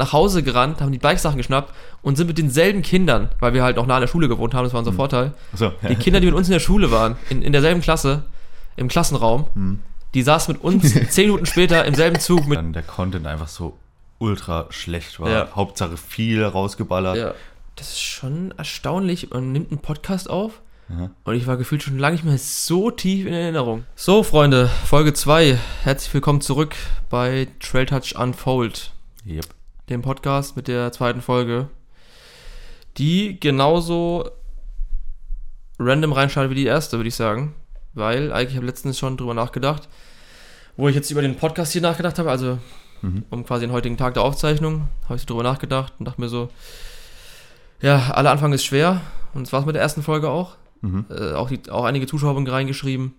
nach Hause gerannt, haben die Bikesachen geschnappt und sind mit denselben Kindern, weil wir halt auch nah an der Schule gewohnt haben, das war unser Vorteil. So. Die Kinder, die mit uns in der Schule waren, in, in derselben Klasse, im Klassenraum, die saßen mit uns zehn Minuten später im selben Zug mit. Dann der Content einfach so ultra schlecht war. Ja. Hauptsache viel rausgeballert. Ja, das ist schon erstaunlich. Man nimmt einen Podcast auf Ja. und ich war gefühlt schon lange nicht mehr so tief in Erinnerung. So, Freunde, Folge 2. Herzlich willkommen zurück bei Trail Touch Unfold. Yep. Dem Podcast mit der zweiten Folge, die genauso random reinstartet wie die erste, würde ich sagen. Weil, eigentlich habe ich letztens schon drüber nachgedacht, wo ich jetzt über den Podcast hier nachgedacht habe, also Mhm. um quasi den heutigen Tag der Aufzeichnung, habe ich so drüber nachgedacht und dachte mir so, ja, aller Anfang ist schwer und das war es mit der ersten Folge auch. Mhm. Äh, auch, die, auch einige Zuschauer haben reingeschrieben.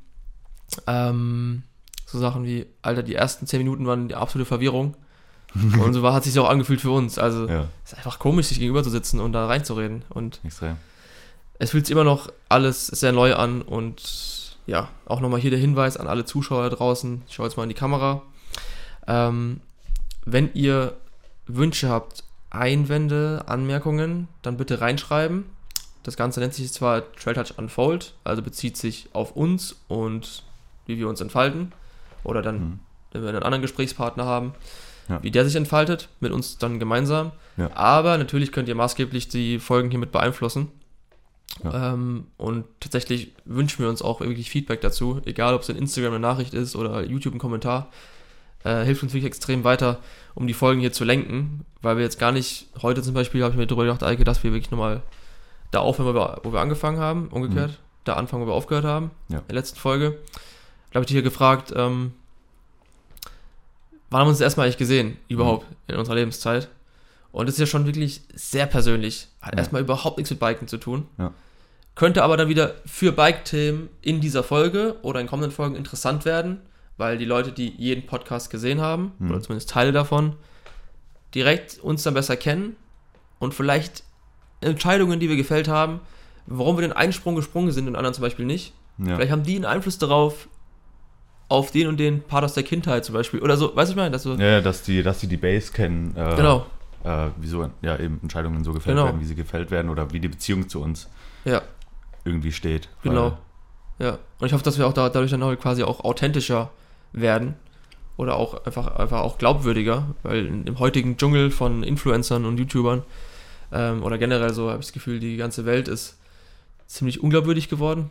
Ähm, so Sachen wie, Alter, die ersten 10 Minuten waren die absolute Verwirrung. Und so war, hat sich auch angefühlt für uns. Also, Ja, es ist einfach komisch, sich gegenüber zu sitzen und da reinzureden. Und extrem. es fühlt sich immer noch alles sehr neu an. Und ja, auch nochmal hier der Hinweis an alle Zuschauer draußen. Ich schaue jetzt mal in die Kamera. Ähm, wenn ihr Wünsche habt, Einwände, Anmerkungen, dann bitte reinschreiben. Das Ganze nennt sich zwar Trail Touch Unfold, also bezieht sich auf uns und wie wir uns entfalten. Oder dann, Mhm. wenn wir einen anderen Gesprächspartner haben, Ja. wie der sich entfaltet, mit uns dann gemeinsam. Ja. Aber natürlich könnt ihr maßgeblich die Folgen hiermit beeinflussen. Ja. Ähm, und tatsächlich wünschen wir uns auch wirklich Feedback dazu, egal ob es in Instagram eine Nachricht ist oder YouTube ein Kommentar. Äh, hilft uns wirklich extrem weiter, um die Folgen hier zu lenken, weil wir jetzt gar nicht, heute zum Beispiel habe ich mir darüber gedacht, Eike, dass wir wirklich nochmal da aufhören, wo wir, wo wir angefangen haben, umgekehrt, da anfangen, wo wir aufgehört haben, Ja. in der letzten Folge. Da habe ich dich hier gefragt, ähm, wann haben wir uns erstmal eigentlich gesehen, überhaupt, in unserer Lebenszeit? Und das ist ja schon wirklich sehr persönlich. Hat Ja. erstmal überhaupt nichts mit Biken zu tun. Ja. Könnte aber dann wieder für Bike-Themen in dieser Folge oder in kommenden Folgen interessant werden, weil die Leute, die jeden Podcast gesehen haben, Mhm. oder zumindest Teile davon, direkt uns dann besser kennen und vielleicht Entscheidungen, die wir gefällt haben, warum wir den einen Sprung gesprungen sind und anderen zum Beispiel nicht. Ja. Vielleicht haben die einen Einfluss darauf, auf den und den Part aus der Kindheit zum Beispiel. Oder so, weißt du, ich meine, dass so, ja, dass die, dass die die Base kennen. Äh, genau, Äh, wieso ja eben Entscheidungen so gefällt Genau. werden, wie sie gefällt werden oder wie die Beziehung zu uns ja, irgendwie steht. genau. Ja, und ich hoffe, dass wir auch da, dadurch dann auch quasi auch authentischer werden oder auch einfach, einfach auch glaubwürdiger, weil im heutigen Dschungel von Influencern und YouTubern ähm, oder generell so habe ich das Gefühl, die ganze Welt ist ziemlich unglaubwürdig geworden.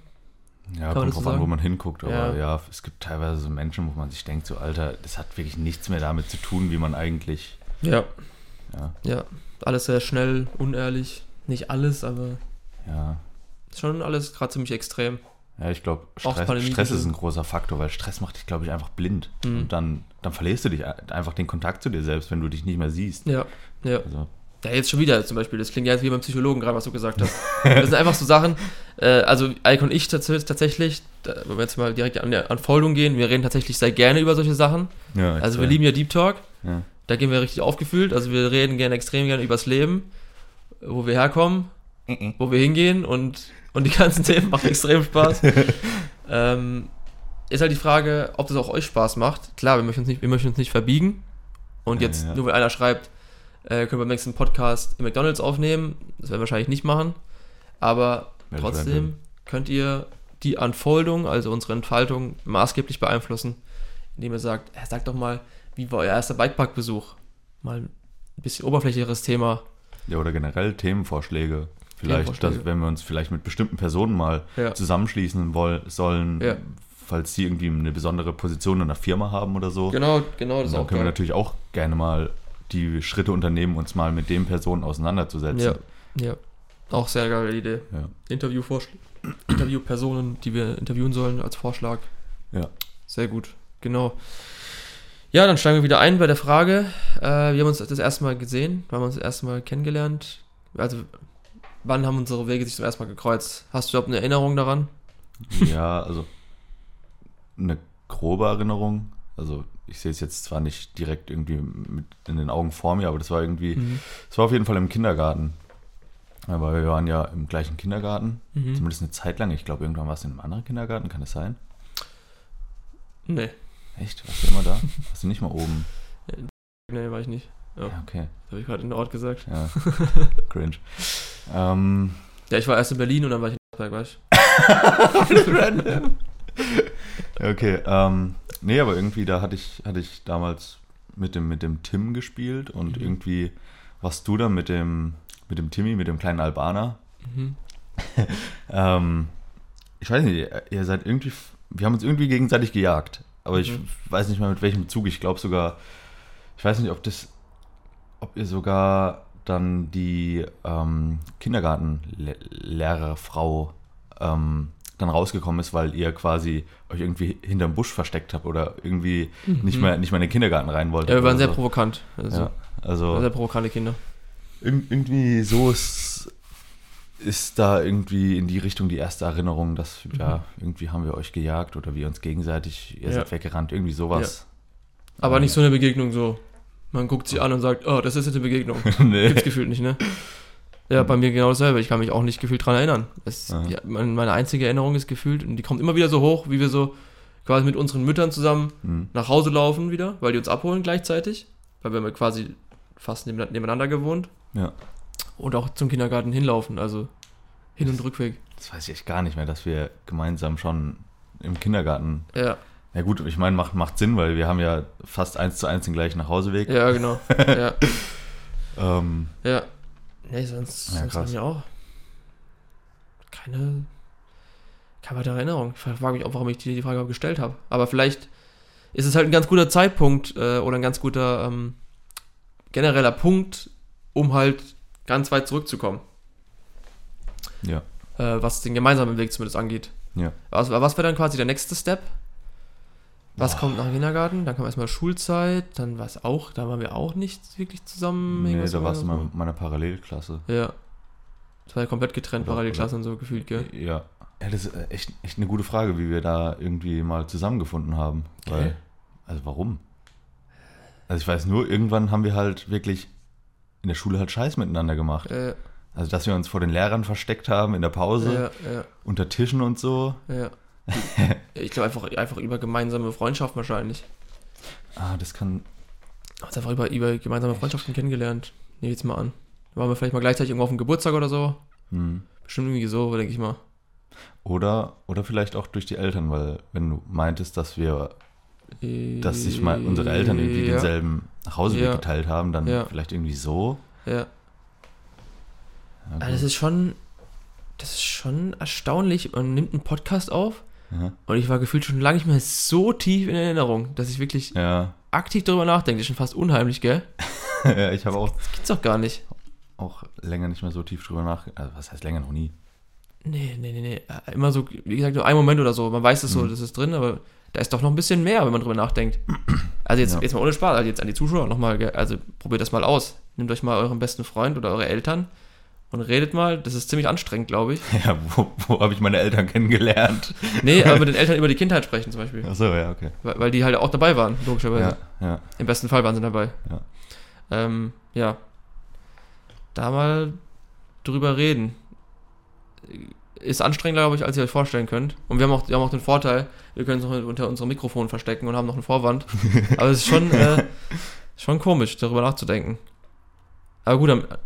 Ja, man kommt das so drauf an, wo man hinguckt. Aber Ja. ja. es gibt teilweise so Menschen, wo man sich denkt, so Alter, das hat wirklich nichts mehr damit zu tun, wie man eigentlich. Ja, Ja, ja, alles sehr schnell, unehrlich, nicht alles, aber ja. schon alles gerade ziemlich extrem. Ja, ich glaube, Stress, Stress ist ein großer Faktor, weil Stress macht dich, glaube ich, einfach blind. Mhm. Und dann, dann verlierst du dich ein- einfach den Kontakt zu dir selbst, wenn du dich nicht mehr siehst. Ja, ja. Also, Ja, jetzt schon wieder zum Beispiel. Das klingt ja jetzt wie beim Psychologen gerade, was du gesagt hast. Das sind einfach so Sachen. Äh, also, Ike und ich tats tatsächlich, da, wenn wir jetzt mal direkt an der Anfoldung gehen, wir reden tatsächlich sehr gerne über solche Sachen. ja, Also, wir lieben ja Deep Talk. Ja. Da gehen wir richtig aufgefühlt. Also, wir reden gerne extrem gerne übers Leben, wo wir herkommen, wo wir hingehen und, und die ganzen Themen machen extrem Spaß. ähm, ist halt die Frage, ob das auch euch Spaß macht. Klar, wir möchten uns nicht, wir möchten uns nicht verbiegen. Und jetzt, ja. nur weil einer schreibt, äh, können wir beim nächsten Podcast im McDonalds aufnehmen, das werden wir wahrscheinlich nicht machen. Aber Wäre trotzdem random. könnt ihr die Unfoldung, also unsere Entfaltung, maßgeblich beeinflussen, indem ihr sagt, äh, sagt doch mal, wie war euer erster Bikepark-Besuch? Mal ein bisschen oberflächlicheres Thema. Ja, oder generell Themenvorschläge. Vielleicht, Themenvorschläge. dass, wenn wir uns vielleicht mit bestimmten Personen mal Ja. zusammenschließen woll sollen, Ja. falls sie irgendwie eine besondere Position in der Firma haben oder so. Genau, genau, das Und dann auch können wir geil. natürlich auch gerne mal die Schritte unternehmen, uns mal mit den Personen auseinanderzusetzen. Ja, ja. Auch sehr geile Idee. Ja. Interviewpersonen, die wir interviewen sollen als Vorschlag. Ja. Sehr gut, genau. Ja, dann steigen wir wieder ein bei der Frage. Äh, wir haben uns das erste Mal gesehen, wir haben uns das erste Mal kennengelernt. Also, wann haben unsere Wege sich zum ersten Mal gekreuzt? Hast du überhaupt eine Erinnerung daran? Ja, also eine grobe Erinnerung. Also ich sehe es jetzt zwar nicht direkt irgendwie mit in den Augen vor mir, aber das war irgendwie, Mhm. es war auf jeden Fall im Kindergarten. Aber wir waren ja im gleichen Kindergarten, Mhm. zumindest eine Zeit lang. Ich glaube, irgendwann war es in einem anderen Kindergarten, kann das sein? Nee, Echt? Warst du immer da? Warst du nicht mal oben? nee, war ich nicht. Ja, Ja, okay. das habe ich gerade in der Ort gesagt. Ja. Cringe. ähm, Ja, ich war erst in Berlin und dann war ich in Nürnberg, weißt okay. Ähm, nee, aber irgendwie, da hatte ich, hatte ich damals mit dem, mit dem Tim gespielt und Mhm. irgendwie warst du dann mit dem, mit dem Timmy, mit dem kleinen Albaner. Mhm. Ähm, ich weiß nicht, ihr- seid irgendwie, wir haben uns irgendwie gegenseitig gejagt. Aber ich Mhm. weiß nicht mal mit welchem Bezug. Ich glaube sogar, ich weiß nicht, ob das, ob ihr sogar dann die ähm, Kindergartenlehrerfrau ähm, dann rausgekommen ist, weil ihr quasi euch irgendwie hinterm Busch versteckt habt oder irgendwie nicht, mehr, nicht mehr in den Kindergarten rein wolltet. Mhm. Ja, wir waren sehr so. provokant. Also, Ja, also Sehr provokante Kinder. Ir irgendwie so ist, ist da irgendwie in die Richtung die erste Erinnerung, dass ja, irgendwie haben wir euch gejagt oder wir uns gegenseitig, ihr Mhm. Ja. seid weggerannt, irgendwie sowas. Aber Ähm, nicht so eine Begegnung so. Man guckt sie an und sagt, oh, das ist jetzt eine Begegnung. nee. Gibt's gefühlt nicht, ne? Ja, bei mir genau dasselbe. Ich kann mich auch nicht gefühlt dran erinnern. Es, Ja. ja, mein- meine einzige Erinnerung ist gefühlt, und die kommt immer wieder so hoch, wie wir so quasi mit unseren Müttern zusammen Hm. nach Hause laufen wieder, weil die uns abholen gleichzeitig. Weil wir quasi fast neben- nebeneinander gewohnt. Ja. Und auch zum Kindergarten hinlaufen, also Hin- und Rückweg. Das weiß ich echt gar nicht mehr, dass wir gemeinsam schon im Kindergarten. Ja, Ja gut, ich meine, macht, macht Sinn, weil wir haben ja fast eins zu eins den gleichen Nachhauseweg. ja, genau. ja, Ähm, ja. Nee, sonst, Ja, sonst haben wir auch keine, keine weitere Erinnerung. Ich frage mich auch, warum ich die, die Frage gestellt habe. Aber vielleicht ist es halt ein ganz guter Zeitpunkt äh, oder ein ganz guter ähm, genereller Punkt, um halt ganz weit zurückzukommen, ja. äh, was den gemeinsamen Weg zumindest angeht. Ja. Was, was wäre dann quasi der nächste Step? Was Boah. kommt nach Kindergarten? Dann kam erstmal Schulzeit, dann war es auch, da waren wir auch nicht wirklich zusammen. Nee, da warst du mal in meiner Parallelklasse. Ja. Das war ja komplett getrennt, Oder- Parallelklassen und so gefühlt, gell? Ja. Ja, das ist echt, echt eine gute Frage, wie wir da irgendwie mal zusammengefunden haben. Weil, Okay. also warum? Also ich weiß nur, irgendwann haben wir halt wirklich in der Schule halt Scheiß miteinander gemacht. Äh, Also dass wir uns vor den Lehrern versteckt haben in der Pause, ja, ja, unter Tischen und so. ja. Ich glaube einfach, einfach über gemeinsame Freundschaft wahrscheinlich. Ah, das kann. Uns einfach über, über gemeinsame Freundschaften kennengelernt. Nehme ich jetzt mal an. Waren wir vielleicht mal gleichzeitig irgendwo auf dem Geburtstag oder so? Hm. Bestimmt irgendwie so, denke ich mal. Oder, oder vielleicht auch durch die Eltern, weil wenn du meintest, dass wir, dass sich mal unsere Eltern irgendwie ja, denselben Nachhauseweg Ja. geteilt haben, dann Ja. vielleicht irgendwie so. Ja. Also das ist schon, das ist schon erstaunlich. Man nimmt einen Podcast auf ja. und ich war gefühlt schon lange nicht mehr so tief in Erinnerung, dass ich wirklich ja. aktiv darüber nachdenke. Das ist schon fast unheimlich, gell? ja, ich habe auch, Das gibt's doch gar nicht. auch länger nicht mehr so tief drüber nachgedacht. Also, was heißt länger noch nie? Nee, nee, nee, nee. Äh, Immer so, wie gesagt, nur ein Moment oder so. Man weiß es so, Mhm. das ist drin, aber da ist doch noch ein bisschen mehr, wenn man drüber nachdenkt. Also jetzt, Ja. jetzt mal ohne Spaß, also jetzt an die Zuschauer nochmal, also probiert das mal aus. Nehmt euch mal euren besten Freund oder eure Eltern und redet mal. Das ist ziemlich anstrengend, glaube ich. Ja, wo, wo habe ich meine Eltern kennengelernt? Nee, aber mit den Eltern über die Kindheit sprechen zum Beispiel. Achso, ja, okay. Weil, weil die halt auch dabei waren, logischerweise. Ja, ja. Im besten Fall waren sie dabei. Ja. Ähm, ja. Da mal drüber reden. Ist anstrengender, glaube ich, als ihr euch vorstellen könnt. Und wir haben auch, wir haben auch den Vorteil, wir können uns noch unter unserem Mikrofon verstecken und haben noch einen Vorwand. Aber es ist schon, äh, schon komisch, darüber nachzudenken. Aber gut, dann äh,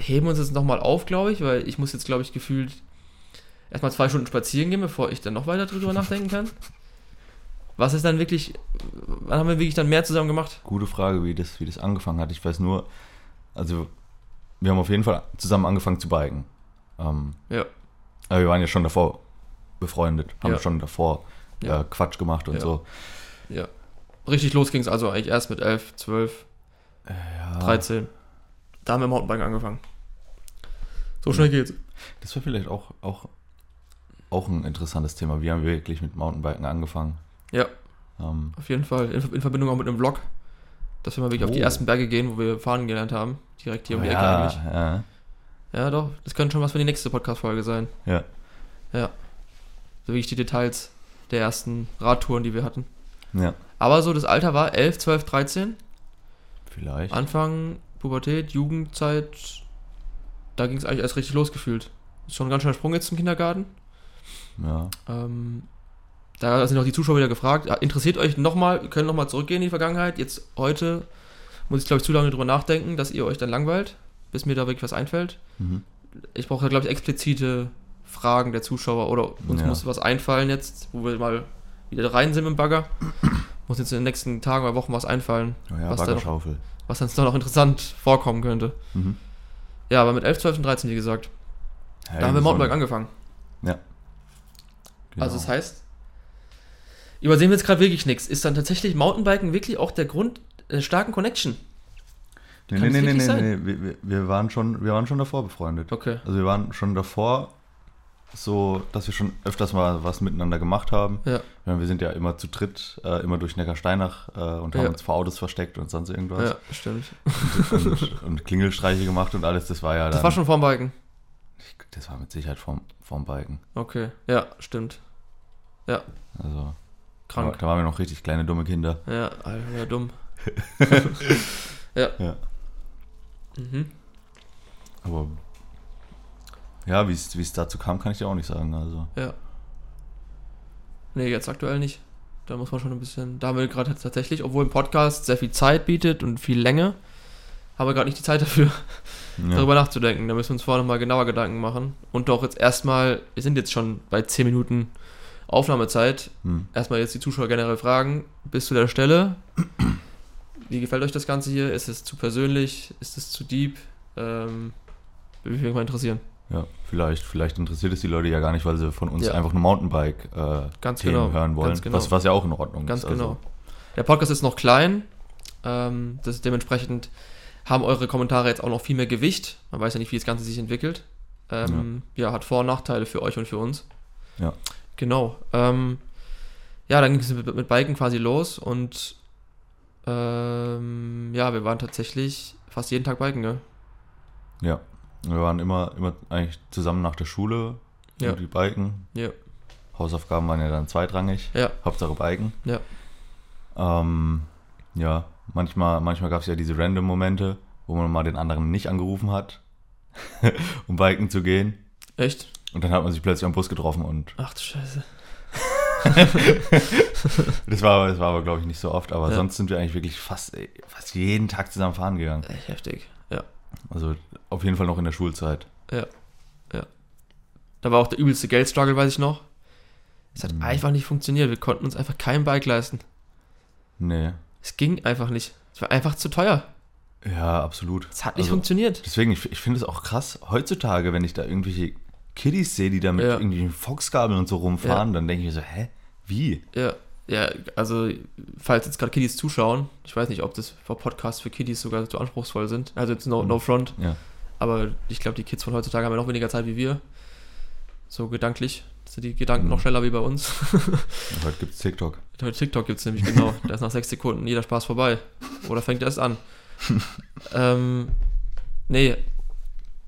heben wir uns jetzt nochmal auf, glaube ich, weil ich muss jetzt, glaube ich, gefühlt erstmal zwei Stunden spazieren gehen, bevor ich dann noch weiter drüber nachdenken kann. Was ist dann wirklich, wann haben wir wirklich dann mehr zusammen gemacht? Gute Frage, wie das, wie das angefangen hat. Ich weiß nur, also wir haben auf jeden Fall zusammen angefangen zu biken. Ähm, Ja. aber wir waren ja schon davor befreundet, haben Ja. schon davor Ja. äh, Quatsch gemacht und Ja. so. Ja. Richtig los ging es also eigentlich erst mit 11, 12, Ja, 13. Da haben wir Mountainbiken angefangen. So schnell geht's. Das wäre vielleicht auch, auch, auch ein interessantes Thema. Wie haben wir wirklich mit Mountainbiken angefangen? Ja, Ähm, auf jeden Fall. In, in Verbindung auch mit einem Vlog. Dass wir mal wirklich auf die Oh. ersten Berge gehen, wo wir fahren gelernt haben. Direkt hier um die Ecke ja, eigentlich. ja, Ja, doch. Das könnte schon was für die nächste Podcast-Folge sein. ja. So wirklich die Details der ersten Radtouren, die wir hatten. Ja, Aber so das Alter war 11, 12, 13. vielleicht. Anfang Pubertät, Jugendzeit. Da ging es eigentlich erst richtig losgefühlt. Ist schon ein ganz schöner Sprung jetzt zum Kindergarten. Ja. Ähm, da sind auch die Zuschauer wieder gefragt. Interessiert euch nochmal, können nochmal zurückgehen in die Vergangenheit. Jetzt heute muss ich, glaube ich, zu lange drüber nachdenken, dass ihr euch dann langweilt, bis mir da wirklich was einfällt. Mhm. Ich brauche, glaube ich, explizite Fragen der Zuschauer oder uns Ja. muss was einfallen jetzt, wo wir mal wieder rein sind im Bagger. muss jetzt in den nächsten Tagen oder Wochen was einfallen, ja, Was da noch- was uns da noch interessant vorkommen könnte. Mhm. Ja, aber mit 11, 12 und 13, wie gesagt, Ja, da haben wir Mountainbike angefangen. Ja. Genau. Also das heißt, übersehen wir jetzt gerade wirklich nichts. Ist dann tatsächlich Mountainbiken wirklich auch der Grund der starken Connection? Nee, Kann nee, nee, nee, nee, nee. Wir, wir, waren schon, wir waren schon davor befreundet. Okay. Also wir waren schon davor so, dass wir schon öfters mal was miteinander gemacht haben. Ja. Wir sind ja immer zu dritt, äh, immer durch Neckarsteinach äh, und haben Ja. uns vor Autos versteckt und sonst irgendwas. Ja, stimmt. Und, und Klingelstreiche gemacht und alles. Das war ja dann. Das war schon vorm Biken. das war mit Sicherheit vom, vom Biken. Okay. Ja, stimmt. Ja, Also da, krank. da waren wir noch richtig kleine, dumme Kinder. Ja, Alter, ja, dumm. ja. Ja. Mhm. Aber ja, wie es dazu kam, kann ich dir auch nicht sagen. Also Ja. Nee, jetzt aktuell nicht. Da muss man schon ein bisschen. Da haben wir gerade tatsächlich, obwohl ein Podcast sehr viel Zeit bietet und viel Länge, haben wir gerade nicht die Zeit dafür, ja. darüber nachzudenken. Da müssen wir uns vorher nochmal genauer Gedanken machen. Und doch jetzt erstmal, wir sind jetzt schon bei 10 Minuten Aufnahmezeit. Hm. Erstmal jetzt die Zuschauer generell fragen, bis zu der Stelle. Wie gefällt euch das Ganze hier? Ist es zu persönlich? Ist es zu deep? Ähm, würde mich mal interessieren. Ja, vielleicht, vielleicht interessiert es die Leute ja gar nicht, weil sie von uns Ja. einfach nur Mountainbike-Themen äh, Ganz genau, hören wollen. ganz genau. Was, was ja auch in Ordnung Ganz ist. genau. Der Podcast ist noch klein. Ähm, das ist dementsprechend haben eure Kommentare jetzt auch noch viel mehr Gewicht. Man weiß ja nicht, wie das Ganze sich entwickelt. Ähm, ja. hat Vor- und Nachteile für euch und für uns. Ja. Genau. Ähm, ja, dann ging es mit, mit Biken quasi los und ähm, ja, wir waren tatsächlich fast jeden Tag Biken, ne? Ja. Wir waren immer, immer eigentlich zusammen nach der Schule, Ja. irgendwie Biken. Ja. Hausaufgaben waren ja dann zweitrangig. Ja. Hauptsache Biken. Ja. Ähm, ja, manchmal, manchmal gab es ja diese random Momente, wo man mal den anderen nicht angerufen hat, um Biken zu gehen. Echt? Und dann hat man sich plötzlich am Bus getroffen und Ach du Scheiße. das war, das war aber, glaube ich, nicht so oft. Aber Ja. sonst sind wir eigentlich wirklich fast, fast jeden Tag zusammen fahren gegangen. Echt heftig. Ja. Also auf jeden Fall noch in der Schulzeit. Da war auch der übelste Geldstruggle, weiß ich noch. Es hat Mhm. einfach nicht funktioniert. Wir konnten uns einfach kein Bike leisten. Nee. Es ging einfach nicht. Es war einfach zu teuer. Ja, absolut. Es hat nicht Also, funktioniert. Deswegen, ich, ich finde es auch krass, heutzutage, wenn ich da irgendwelche Kiddies sehe, die da mit Ja. irgendwelchen Foxgabeln und so rumfahren, dann denke ich mir so, hä? Wie? Ja, ja, also falls jetzt gerade Kiddies zuschauen, ich weiß nicht, ob das für Podcasts für Kiddies sogar so anspruchsvoll sind. Also jetzt no, no front, Ja. aber ich glaube, die Kids von heutzutage haben ja noch weniger Zeit wie wir. So gedanklich. Sind die Gedanken Mhm. noch schneller wie bei uns. Heute gibt es TikTok. Heute TikTok gibt es nämlich genau. Da ist nach sechs Sekunden jeder Spaß vorbei. Oder fängt erst an. ähm, nee.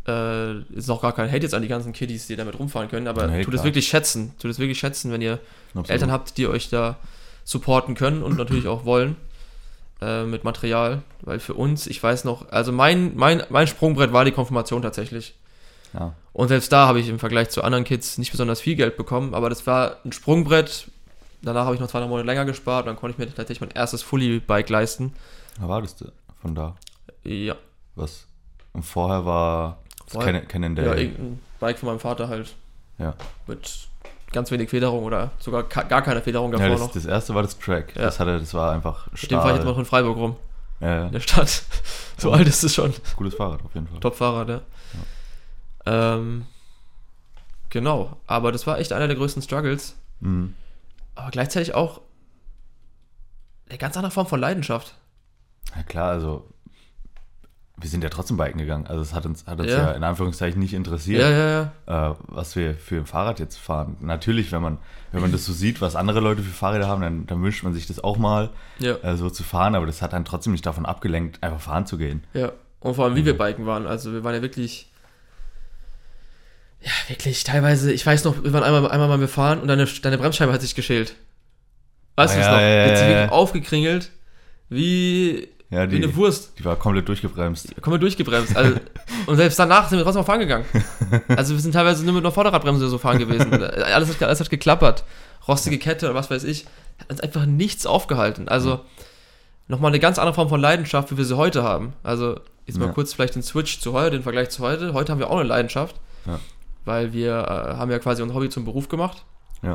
Äh, ist auch gar kein Hate jetzt an die ganzen Kiddies, die damit rumfahren können, aber tut es wirklich schätzen. Tut es wirklich schätzen, wenn ihr Absolut. Eltern habt, die euch da supporten können und natürlich auch wollen äh, mit Material. Weil für uns, ich weiß noch, also mein, mein, mein Sprungbrett war die Konfirmation tatsächlich. Ja. Und selbst da habe ich im Vergleich zu anderen Kids nicht besonders viel Geld bekommen, aber das war ein Sprungbrett. Danach habe ich noch zwei drei Monate länger gespart, dann konnte ich mir tatsächlich mein erstes Fully-Bike leisten. Was war das denn von da? Ja, Was? Und vorher war Vorher- Canon, Canon ja Bike von meinem Vater halt. Ja. Mit ganz wenig Federung oder sogar gar keine Federung davor Ja, das, noch. das erste war das Track. Ja. Das hatte, das war einfach Mit dem fahre ich jetzt Stahl. noch in Freiburg rum, Ja, in der Stadt. So alt ist es schon. Cooles Fahrrad auf jeden Fall. Top-Fahrrad, ja. Ähm, genau, aber das war echt einer der größten Struggles. Mhm. Aber gleichzeitig auch eine ganz andere Form von Leidenschaft. Ja klar, also wir sind ja trotzdem biken gegangen. Also es hat uns, hat uns ja. Ja. in Anführungszeichen nicht interessiert, Ja, ja. Äh, was wir für ein Fahrrad jetzt fahren. Natürlich, wenn man, wenn man das so sieht, was andere Leute für Fahrräder haben, dann, dann wünscht man sich das auch mal äh, so zu fahren, aber das hat dann trotzdem nicht davon abgelenkt, einfach fahren zu gehen. ja. Und vor allem, wie wir biken waren. Also wir waren ja wirklich. Ja, wirklich, teilweise, ich weiß noch, wir waren einmal, einmal mal gefahren und deine, deine Bremsscheibe hat sich geschält. Weißt Ah, du es ja, noch? ja, ja, ja. aufgekringelt, wie, Ja, wie die, eine Wurst. die war komplett durchgebremst. Wir durchgebremst. Also, und selbst danach sind wir trotzdem noch fahren gegangen. Also wir sind teilweise nur mit einer Vorderradbremse so fahren gewesen. Alles hat, alles hat geklappert. Rostige Kette oder was weiß ich. Hat uns einfach nichts aufgehalten. Also nochmal eine ganz andere Form von Leidenschaft, wie wir sie heute haben. Also jetzt mal Ja. kurz vielleicht den Switch zu heute, den Vergleich zu heute. Heute haben wir auch eine Leidenschaft, Ja. weil wir äh, haben ja quasi unser Hobby zum Beruf gemacht, Ja.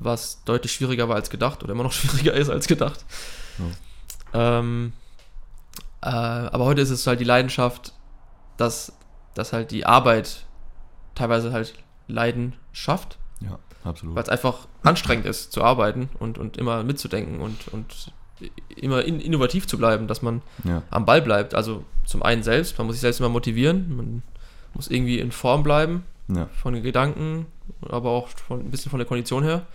was deutlich schwieriger war als gedacht oder immer noch schwieriger ist als gedacht. Ähm, äh, aber heute ist es halt die Leidenschaft, dass, dass halt die Arbeit teilweise halt Leiden schafft, Ja, absolut. weil es einfach anstrengend ist zu arbeiten und, und immer mitzudenken und, und immer in, innovativ zu bleiben, dass man Ja, am Ball bleibt. Also zum einen selbst, man muss sich selbst immer motivieren, man muss irgendwie in Form bleiben ja, von den Gedanken, aber auch von, ein bisschen von der Kondition her.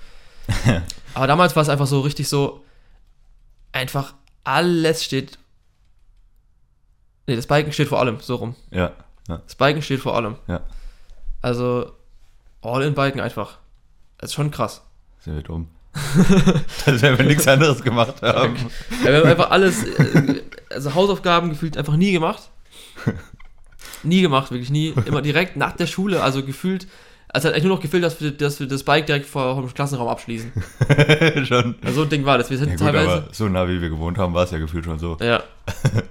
aber damals war es einfach so richtig so, einfach alles steht. Nee, das Biken steht vor allem, so rum. ja, ja, Das Biken steht vor allem. Ja. Also, All-in-Biken einfach. Das ist schon krass. sind wir dumm. Dass wir nichts anderes gemacht haben. Ja, wir haben einfach alles, äh, also Hausaufgaben gefühlt einfach nie gemacht. Nie gemacht, wirklich nie. Immer direkt nach der Schule, also gefühlt, also hat eigentlich nur noch gefehlt, dass wir, dass wir das Bike direkt vor dem Klassenraum abschließen. schon. Also so ein Ding war das. Wir sind Ja, gut, teilweise. aber so nah wie wir gewohnt haben, war es ja gefühlt schon so. Ja.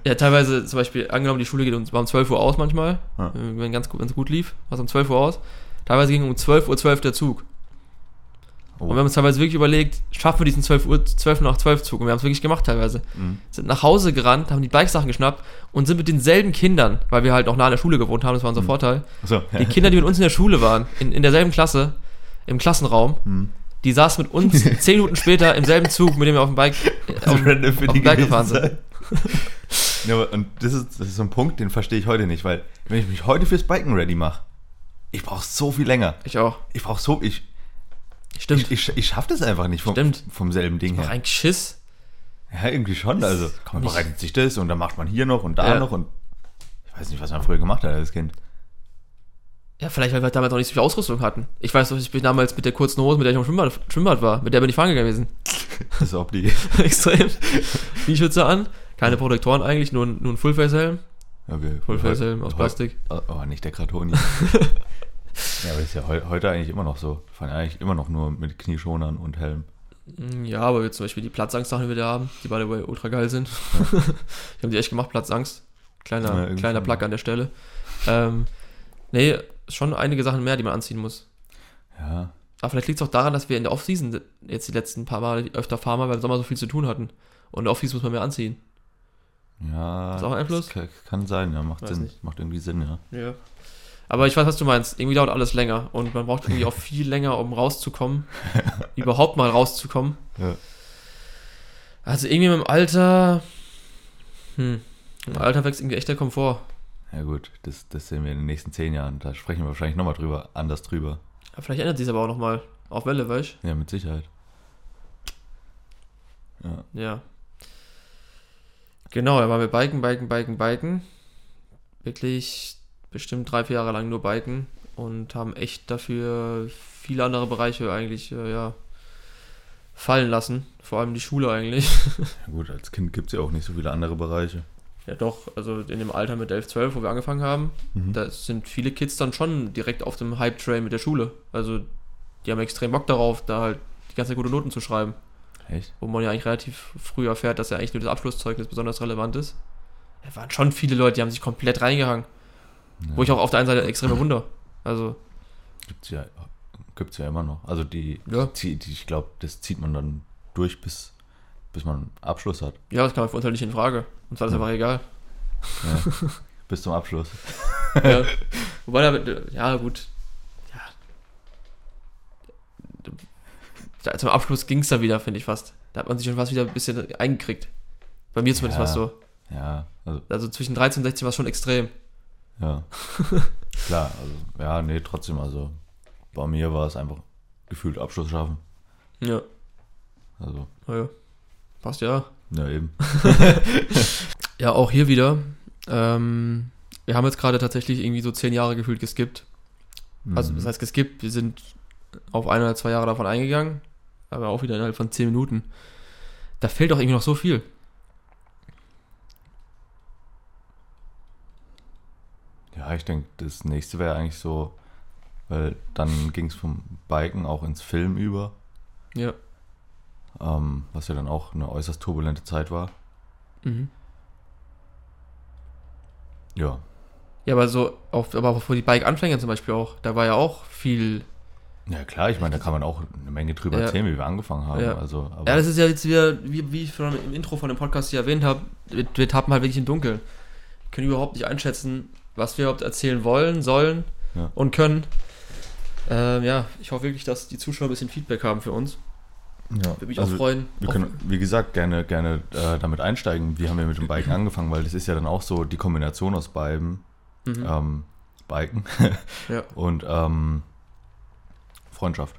ja, teilweise zum Beispiel, angenommen, die Schule geht uns war um 12 Uhr aus manchmal, Ja. äh, wenn ganz gut, wenn es gut lief, war es um 12 Uhr aus. Teilweise ging um 12 Uhr 12 der Zug. Oh. Und wir haben uns teilweise wirklich überlegt, schaffen wir diesen 12 Uhr, 12 nach 12 Zug? Und wir haben es wirklich gemacht teilweise. Mhm. Sind nach Hause gerannt, haben die Bikesachen geschnappt und sind mit denselben Kindern, weil wir halt noch nah an der Schule gewohnt haben, das war unser Mhm. Vorteil. So, Die Kinder, die mit uns in der Schule waren, in, in derselben Klasse, im Klassenraum, Mhm. die saßen mit uns 10 Minuten später im selben Zug, mit dem wir auf dem Bike, äh, auf, auf die den Berg gefahren sind. ja, aber, und das ist, das ist so ein Punkt, den verstehe ich heute nicht, weil wenn ich mich heute fürs Biken ready mache, ich brauche so viel länger. Ich auch. Ich brauche so, ich, Stimmt. ich, ich, ich schaffe das einfach nicht vom, Stimmt. vom selben Ding her. ein Schiss. Ja, irgendwie schon. Also, man bereitet sich das und dann macht man hier noch und da Ja. noch und ich weiß nicht, was man früher gemacht hat als Kind. Ja, vielleicht, weil wir damals noch nicht so viel Ausrüstung hatten. Ich weiß noch, ich bin damals mit der kurzen Hose, mit der ich am Schwimmbad, Schwimmbad war, mit der bin ich fahren gewesen. Das ist ob die. Extrem. Knieschützer an, keine Protektoren eigentlich, nur, ein- nur ein Fullface-Helm. Okay, Fullface-Helm aus Plastik. Oh, oh, nicht der Kratoni. ja, aber ist ja heu, heute eigentlich immer noch so. Wir fahren eigentlich immer noch nur mit Knieschonern und Helm. Mm, Ja, aber jetzt zum Beispiel die Platzangst-Sachen, die wir da haben, die by the way ultra geil sind. ich habe die echt gemacht, Platzangst. Ja, Kleiner, irgendwie kleiner. Plug an der Stelle. Ähm, nee, schon einige Sachen mehr, die man anziehen muss. Ja, Aber vielleicht liegt es auch daran, dass wir in der Off-Season jetzt die letzten paar Mal öfter fahren, weil wir im Sommer so viel zu tun hatten. Und in der Off-Season muss man mehr anziehen. ja. Ist auch ein Einfluss? das Kann, kann sein, ja, macht Weiß Sinn. nicht. Macht irgendwie Sinn, ja. Ja. Aber ich weiß, was du meinst. Irgendwie dauert alles länger und man braucht irgendwie auch viel länger, um rauszukommen. überhaupt mal rauszukommen. Ja. Also irgendwie mit dem Alter. Hm. Im Alter wächst irgendwie echt der Komfort. Ja gut, das, das sehen wir in den nächsten zehn Jahren. Da sprechen wir wahrscheinlich nochmal drüber, anders drüber. Ja, vielleicht ändert sich aber auch nochmal auf Welle, weißt Ja, mit Sicherheit. Ja. du? Ja. Genau, da waren wir Biken, Biken, Biken, Biken. Wirklich bestimmt drei, vier Jahre lang nur Biken und haben echt dafür viele andere Bereiche eigentlich, äh, ja, fallen lassen. Vor allem die Schule eigentlich. ja gut, als Kind gibt es ja auch nicht so viele andere Bereiche. Ja, doch, also in dem Alter mit 11, 12, wo wir angefangen haben, Mhm. da sind viele Kids dann schon direkt auf dem Hype-Train mit der Schule. Also, die haben extrem Bock darauf, da halt die ganze Zeit gute Noten zu schreiben. Echt? Wo man ja eigentlich relativ früh erfährt, dass ja eigentlich nur das Abschlusszeugnis besonders relevant ist. Da waren schon viele Leute, die haben sich komplett reingehangen. Ja. Wo ich auch auf der einen Seite extrem bewundere. Also, Gibt's ja, gibt's ja immer noch. Also die, Ja. die, die ich glaube, das zieht man dann durch, bis, bis man Abschluss hat. ja, das man für uns halt nicht in Frage. Uns war das Ja. einfach egal. Ja. bis zum Abschluss. ja. Wobei damit, ja, gut. Ja. Zum Abschluss ging es da wieder, finde ich fast. Da hat man sich schon fast wieder ein bisschen eingekriegt. Bei mir zumindest Ja. war es so. Ja, also, Also zwischen 13 und 16 war es schon extrem. Ja. Klar, also, ja, nee, trotzdem, also bei mir war es einfach gefühlt Abschluss schaffen. Ja. Also, Naja. Passt ja. ja, eben. Ja, auch hier wieder. Ähm, wir haben jetzt gerade tatsächlich irgendwie so 10 Jahre gefühlt geskippt. Also, Mhm. das heißt geskippt, wir sind auf ein oder zwei Jahre davon eingegangen, aber auch wieder innerhalb von 10 Minuten. Da fehlt doch irgendwie noch so viel. Ja, ich denke, das nächste wäre eigentlich so, weil dann ging es vom Biken auch ins Film über, Ja. ähm, was ja dann auch eine äußerst turbulente Zeit war. Mhm. Ja. Ja, aber so, auch, aber auch für die Bike-Anfänger zum Beispiel auch, da war ja auch viel. Ja, klar, ich meine, da kann man auch eine Menge drüber Ja. erzählen, wie wir angefangen haben. Ja. Also, Ja, das ist ja jetzt wieder, wie, wie ich schon im Intro von dem Podcast hier erwähnt habe, wir, wir tappen halt wirklich im Dunkeln. Können überhaupt nicht einschätzen, was wir überhaupt erzählen wollen, sollen Ja. und können. Ähm, ja, ich hoffe wirklich, dass die Zuschauer ein bisschen Feedback haben für uns. ja. Würde mich also, auch freuen. Wir können, wie gesagt, gerne, gerne äh, damit einsteigen. Wie haben wir mit dem Biken angefangen? Weil das ist ja dann auch so die Kombination aus beiden. mhm. Ähm, Biken Ja, und ähm, Freundschaft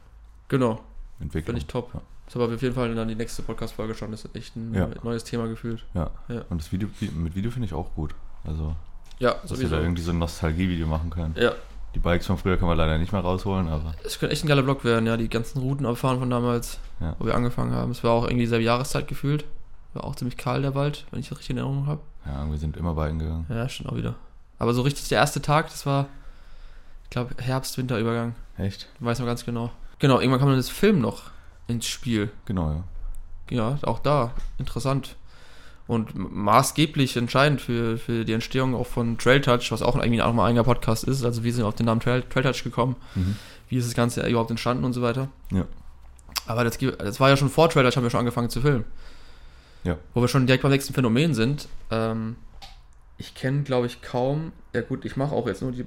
genau. entwickeln. Finde ich top. Ja. Das aber auf jeden Fall dann die nächste Podcast-Folge schon. Das ist echt ein Ja. neues Thema gefühlt. Ja. Ja. Und das Video mit Video finde ich auch gut. Also, Ja, dass wir sowieso. da irgendwie so ein Nostalgie-Video machen können. Ja, Die Bikes von früher kann man leider nicht mehr rausholen, aber es könnte echt ein geiler Vlog werden, ja. Die ganzen Routen abfahren von damals, Ja. wo wir angefangen haben. Es war auch irgendwie dieselbe Jahreszeit gefühlt. War auch ziemlich kahl der Wald, wenn ich das richtig in Erinnerung habe. ja, wir sind immer Biken gegangen. Ja, stimmt auch wieder. Aber so richtig der erste Tag, das war, ich glaube, Herbst-Winter-Übergang. Echt? Weiß noch ganz genau. Genau, irgendwann kam dann das Film noch ins Spiel. Genau, ja. Ja, auch da, interessant. Und maßgeblich entscheidend für, für die Entstehung auch von Trail Touch, was auch irgendwie auch mal ein eigener Podcast ist. Also wir sind auf den Namen Trail, Trail Touch gekommen. Mhm. Wie ist das Ganze überhaupt entstanden und so weiter. Ja. Aber das, das war ja schon vor Trail Touch, haben wir schon angefangen zu filmen. Ja. Wo wir schon direkt beim nächsten Phänomen sind. Ähm, ich kenne, glaube ich, kaum, ja gut, ich mache auch jetzt nur die,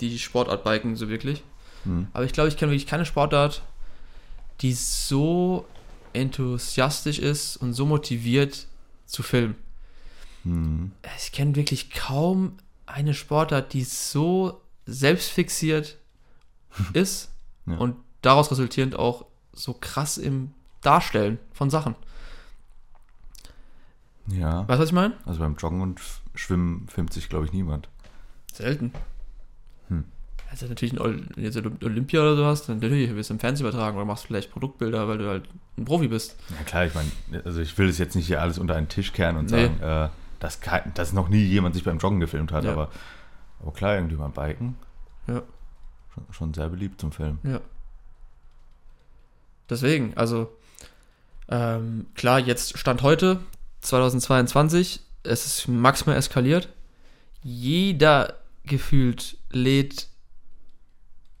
die Sportart Biken so wirklich. Mhm. Aber ich glaube, ich kenne wirklich keine Sportart, die so enthusiastisch ist und so motiviert zu filmen. Mhm. Ich kenne wirklich kaum eine Sportart, die so selbstfixiert ist Ja. und daraus resultierend auch so krass im Darstellen von Sachen. Ja. Weißt du, was ich meine? Also beim Joggen und Schwimmen filmt sich, glaube ich, niemand. Selten. Also natürlich ein jetzt Olympia oder so hast, dann natürlich wirst du im Fernsehen übertragen oder machst vielleicht Produktbilder, weil du halt ein Profi bist. Ja klar, ich meine, also ich will es jetzt nicht hier alles unter einen Tisch kehren und Nee. sagen, äh, dass, kein, dass noch nie jemand sich beim Joggen gefilmt hat, Ja. aber, aber klar, irgendwie beim Biken Ja. schon, schon sehr beliebt zum Film. Ja. Deswegen, also ähm, klar, jetzt Stand heute, 2022, es ist maximal eskaliert. Jeder gefühlt lädt.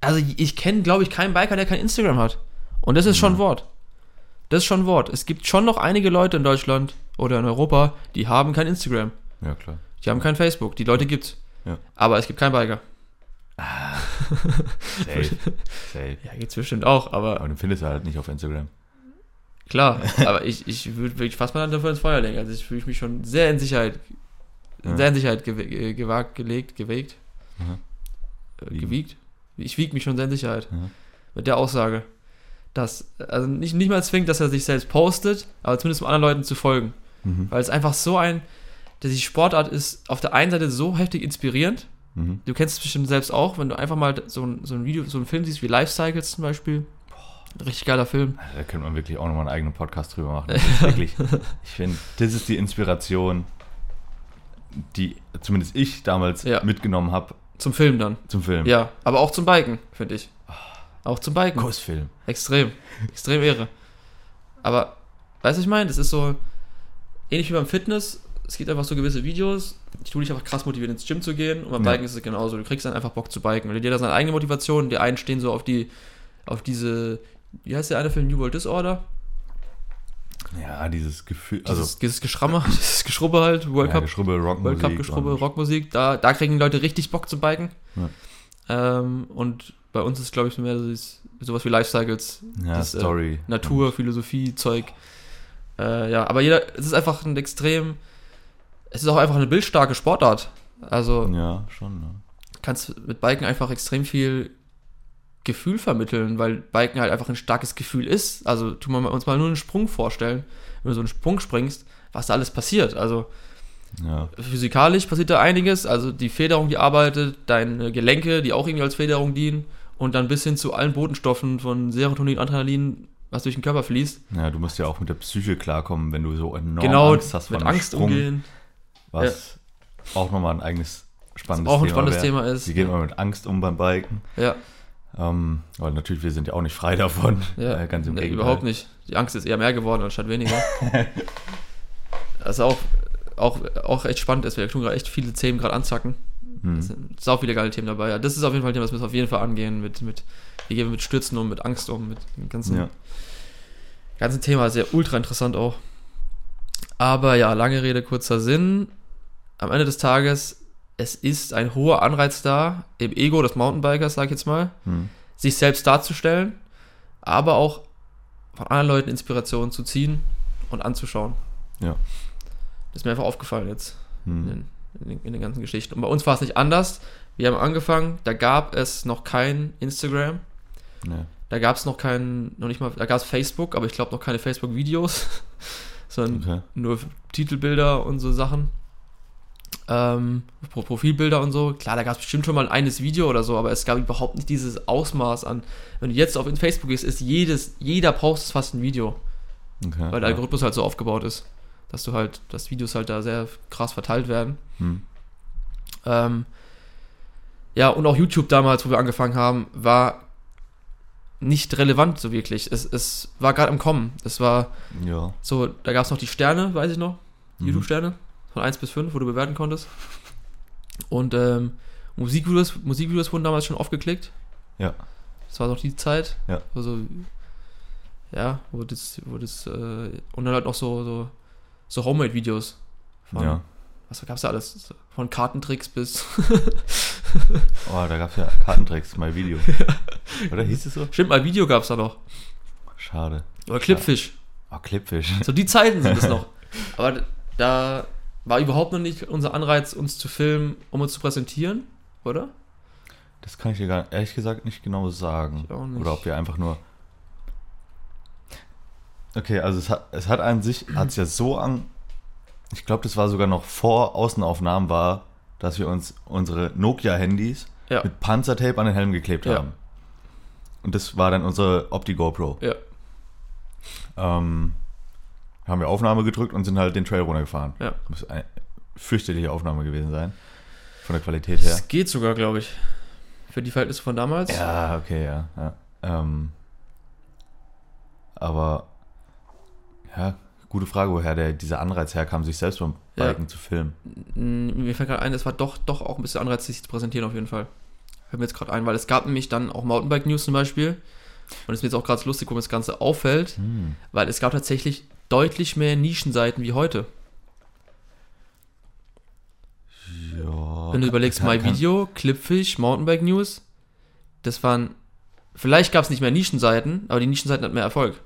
Also ich kenne, glaube ich, keinen Biker, der kein Instagram hat. Und das ist schon Ja. Wort. Das ist schon Wort. Es gibt schon noch einige Leute in Deutschland oder in Europa, die haben kein Instagram. Ja, klar. Die haben kein Facebook. Die Leute gibt's. Ja. Aber es gibt keinen Biker. Safe. Safe. Ja, gibt's bestimmt auch, aber Aber den findest du halt nicht auf Instagram. Klar, aber ich, ich würde wirklich fast mal dafür ins Feuer legen. Also ich fühle mich schon sehr in Sicherheit, Ja. sehr in Sicherheit äh, gewagt, gelegt, gewegt, Mhm. gewiegt. Ich wiege mich schon sehr in Sicherheit Ja. mit der Aussage, dass, also nicht, nicht mal zwingt, dass er sich selbst postet, aber zumindest um anderen Leuten zu folgen. Mhm. Weil es einfach so ein, dass die Sportart ist auf der einen Seite so heftig inspirierend. Mhm. Du kennst es bestimmt selbst auch, wenn du einfach mal so ein, so ein Video, so einen Film siehst wie Life Cycles zum Beispiel. Richtig geiler Film. Also Da könnte man wirklich auch nochmal einen eigenen Podcast drüber machen. Wirklich, ich finde, das ist die Inspiration, die zumindest ich damals Ja. mitgenommen habe Zum Film dann. zum Film. Ja, aber auch zum Biken, finde ich. Auch zum Biken. Kussfilm. Extrem. Extrem Ehre. Aber, weißt du, ich meine? Das ist so ähnlich wie beim Fitness. Es gibt einfach so gewisse Videos, die tun dich einfach krass motiviert, ins Gym zu gehen. Und beim Ja. Biken ist es genauso. Du kriegst dann einfach Bock zu biken. Und jeder hat seine eigene Motivation. Die einen stehen so auf die, auf diese, wie heißt der eine Film? New World Disorder? Ja, dieses Gefühl, also Dieses, dieses Geschrammer, dieses Geschrubbe halt, World ja, Cup. Geschrubbe, Rockmusik. World Cup Geschrubbe, Rockmusik, da, da kriegen Leute richtig Bock zu biken. Ja. Ähm, und bei uns ist, glaube ich, mehr so dieses, sowas wie Lifecycles, Ja, das, äh, Story. Natur, Philosophie, Zeug. Äh, ja, aber jeder, es ist einfach ein extrem, es ist auch einfach eine bildstarke Sportart. Also Ja, schon. Ne? kannst mit Biken einfach extrem viel Gefühl vermitteln, weil Biken halt einfach ein starkes Gefühl ist. Also tun wir uns mal nur einen Sprung vorstellen, wenn du so einen Sprung springst, was da alles passiert. Also Ja. physikalisch passiert da einiges, also die Federung, die arbeitet, deine Gelenke, die auch irgendwie als Federung dienen und dann bis hin zu allen Botenstoffen von Serotonin, Adrenalin, was durch den Körper fließt. ja, du musst ja auch mit der Psyche klarkommen, wenn du so enorm genau, Angst hast mit Angst Sprung, umgehen. was auch nochmal ein eigenes spannendes auch ein Thema spannendes. Thema ist. Wie geht man mit Angst um beim Biken? Ja, Ähm, aber natürlich, wir sind ja auch nicht frei davon. ja. Äh, ganz im nee, Gegenteil. überhaupt nicht. Die Angst ist eher mehr geworden anstatt weniger. das ist auch, auch, auch echt spannend ist. Wir tun gerade echt viele Themen gerade anzacken. Hm. Es sind sau viele geile Themen dabei. Ja, das ist auf jeden Fall ein Thema, das müssen wir auf jeden Fall angehen. Mit, mit, wie gehen wir mit Stürzen um, mit Angst um, mit dem ganzen, Ja. ganzen Thema. Sehr ultra interessant auch. Aber ja, lange Rede, kurzer Sinn. Am Ende des Tages, es ist ein hoher Anreiz da, im Ego des Mountainbikers, sag ich jetzt mal, Hm. sich selbst darzustellen, aber auch von anderen Leuten Inspiration zu ziehen und anzuschauen. Ja. Das ist mir einfach aufgefallen jetzt in Hm. den, in, den, in den ganzen Geschichten. Und bei uns war es nicht anders. Wir haben angefangen, da gab es noch kein Instagram, Nee. da gab es noch kein, noch nicht mal, da gab es Facebook, aber ich glaube noch keine Facebook-Videos, sondern Okay. nur Titelbilder und so Sachen. Ähm, Pro Profilbilder und so. Klar, da gab es bestimmt schon mal eines Video oder so, aber es gab überhaupt nicht dieses Ausmaß an. Wenn du jetzt auf Facebook gehst, ist jedes, jeder postet fast ein Video, okay. weil der ja. Algorithmus halt so aufgebaut ist, dass du halt, dass Videos halt da sehr krass verteilt werden. Hm. Ähm, ja, und auch YouTube damals, wo wir angefangen haben, war nicht relevant so wirklich. Es, es war gerade im Kommen. Es war Ja. so, da gab es noch die Sterne, weiß ich noch, die Mhm. YouTube-Sterne, von 1 bis 5, wo du bewerten konntest. Und ähm, Musikvideos, Musikvideos wurden damals schon aufgeklickt. Ja. Das war noch die Zeit. Ja. Also, ja, wo das, wo das, äh, und dann halt noch so, so, so Homemade-Videos. Ja. Was gab's da alles? Von Kartentricks bis. Oh, da gab es ja Kartentricks, My Video. Oder hieß es so? Stimmt, mal Video gab's da noch. Schade. Oder Clipfish. Oh, Clipfish. So die Zeiten sind es noch. Aber da war überhaupt noch nicht unser Anreiz, uns zu filmen, um uns zu präsentieren, oder? Das kann ich dir gar ehrlich gesagt nicht genau sagen. Ich auch nicht. Oder ob wir einfach nur. Okay, also es hat, es hat an sich, hat es ja so an. Ich glaube, das war sogar noch vor Außenaufnahmen war, dass wir uns unsere Nokia-Handys Ja. mit Panzertape an den Helm geklebt Ja. haben. Und das war dann unsere Opti-GoPro. Ja. Ähm, haben wir Aufnahme gedrückt und sind halt den Trail runtergefahren. Ja. Muss eine fürchterliche Aufnahme gewesen sein. Von der Qualität her. Das geht sogar, glaube ich. Für die Verhältnisse von damals. Ja, okay, ja. ja. Ähm, aber ja, gute Frage, woher der, dieser Anreiz herkam, sich selbst beim Ja. Biken zu filmen. Mir fällt gerade ein, es war doch, doch auch ein bisschen Anreiz, sich zu präsentieren auf jeden Fall. Fällt mir jetzt gerade ein, weil es gab nämlich dann auch Mountainbike News zum Beispiel. Und es ist mir jetzt auch gerade so lustig, wo mir das Ganze auffällt, Hm. weil es gab tatsächlich deutlich mehr Nischenseiten wie heute. Ja. Wenn du überlegst, kann- My Video, Clipfish, Mountainbike News, das waren, vielleicht gab es nicht mehr Nischenseiten, aber die Nischenseiten hatten mehr Erfolg.